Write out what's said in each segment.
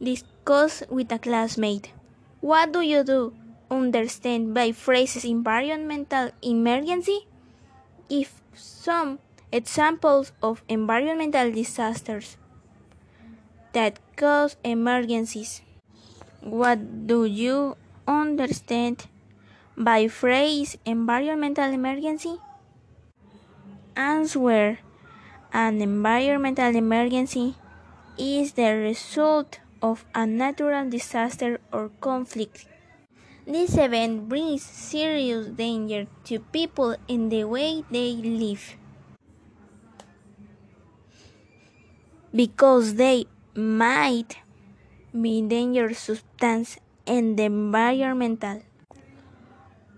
Discuss with a classmate. What do you do? Understand by phrases environmental emergency? Give some examples of environmental disasters that cause emergencies. What do you understand by phrase environmental emergency? Answer An environmental emergency is the result of a natural disaster or conflict. This event brings serious danger to people in the way they live because they might be dangerous substance in the environmental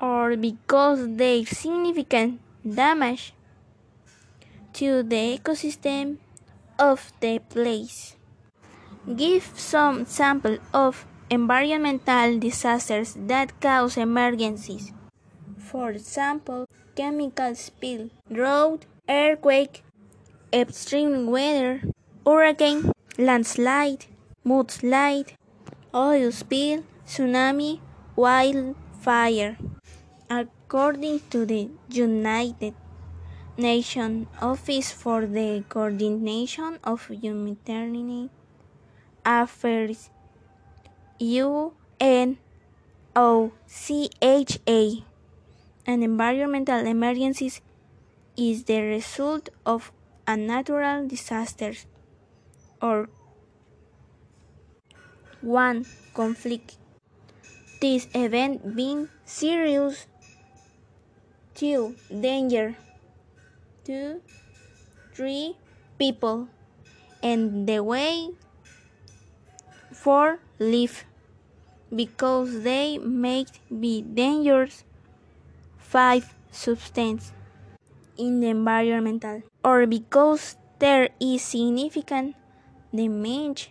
or because they significant damage to the ecosystem of the place. Give some sample of environmental disasters that cause emergencies. For example, chemical spill, drought, earthquake, extreme weather, hurricane, landslide, mudslide, oil spill, tsunami, wildfire. According to the United Nations Office for the Coordination of Humanitarian Affairs, UNOCHA, an environmental emergency is the result of a natural disaster. Or one conflict. This event being serious, two danger, two, three people, and the way for live because they may be dangerous. Five substance in the environmental or because there is significant damage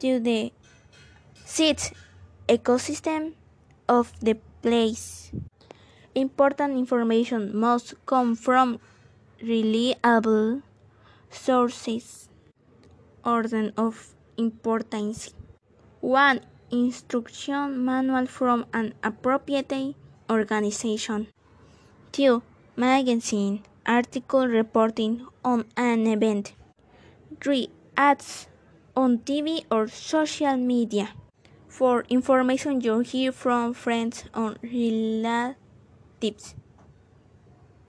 to the seeds ecosystem of the place. Important information must come from reliable sources. Order of importance. 1. Instruction manual from an appropriate organization. 2. Magazine article reporting on an event. 3. Ads on TV or social media. For information you hear from friends or relatives.